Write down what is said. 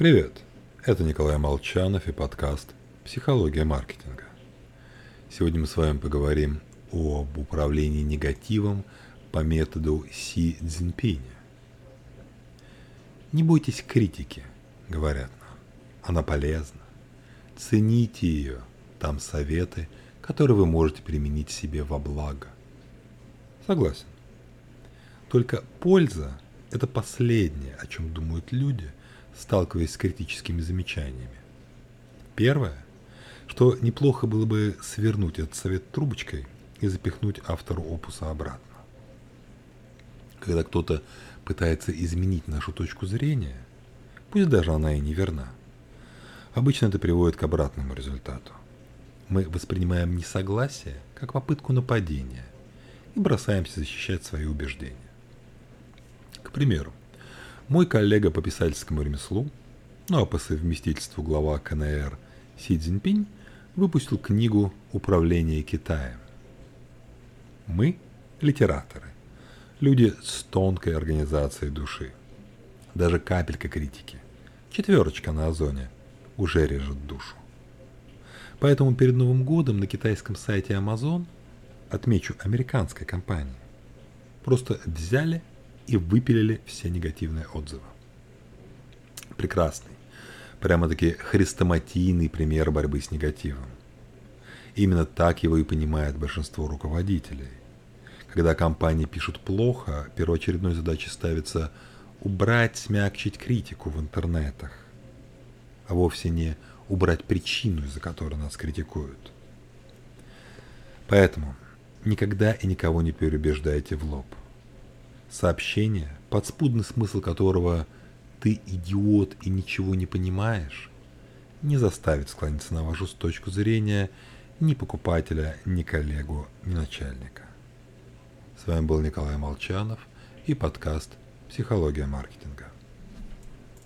Привет, это Николай Молчанов и подкаст «Психология маркетинга». Сегодня мы с вами поговорим об управлении негативом по методу Си Цзиньпиня. Не бойтесь критики, говорят нам. Она полезна. Цените ее. Там советы, которые вы можете применить себе во благо. Согласен. Только польза – это последнее, о чем думают люди, сталкиваясь с критическими замечаниями. Первое, что неплохо было бы свернуть этот совет трубочкой и запихнуть автору опуса обратно. Когда кто-то пытается изменить нашу точку зрения, пусть даже она и неверна, обычно это приводит к обратному результату. Мы воспринимаем несогласие как попытку нападения и бросаемся защищать свои убеждения. К примеру, мой коллега по писательскому ремеслу, ну а по совместительству глава КНР Си Цзиньпинь, выпустил книгу «Управление Китаем». Мы – литераторы, люди с тонкой организацией души. Даже капелька критики, четверочка на озоне, уже режет душу. Поэтому перед Новым годом на китайском сайте Amazon, отмечу американской компании, просто взяли и выпилили все негативные отзывы. Прекрасный, прямо-таки хрестоматийный пример борьбы с негативом. Именно так его и понимает большинство руководителей. Когда компании пишут плохо, первоочередной задачей ставится убрать, смягчить критику в интернетах, а вовсе не убрать причину, из-за которой нас критикуют. Поэтому никогда и никого не переубеждайте в лоб. Сообщение, подспудный смысл которого «ты идиот и ничего не понимаешь», не заставит склониться на вашу точку зрения ни покупателя, ни коллегу, ни начальника. С вами был Николай Молчанов и подкаст «Психология маркетинга».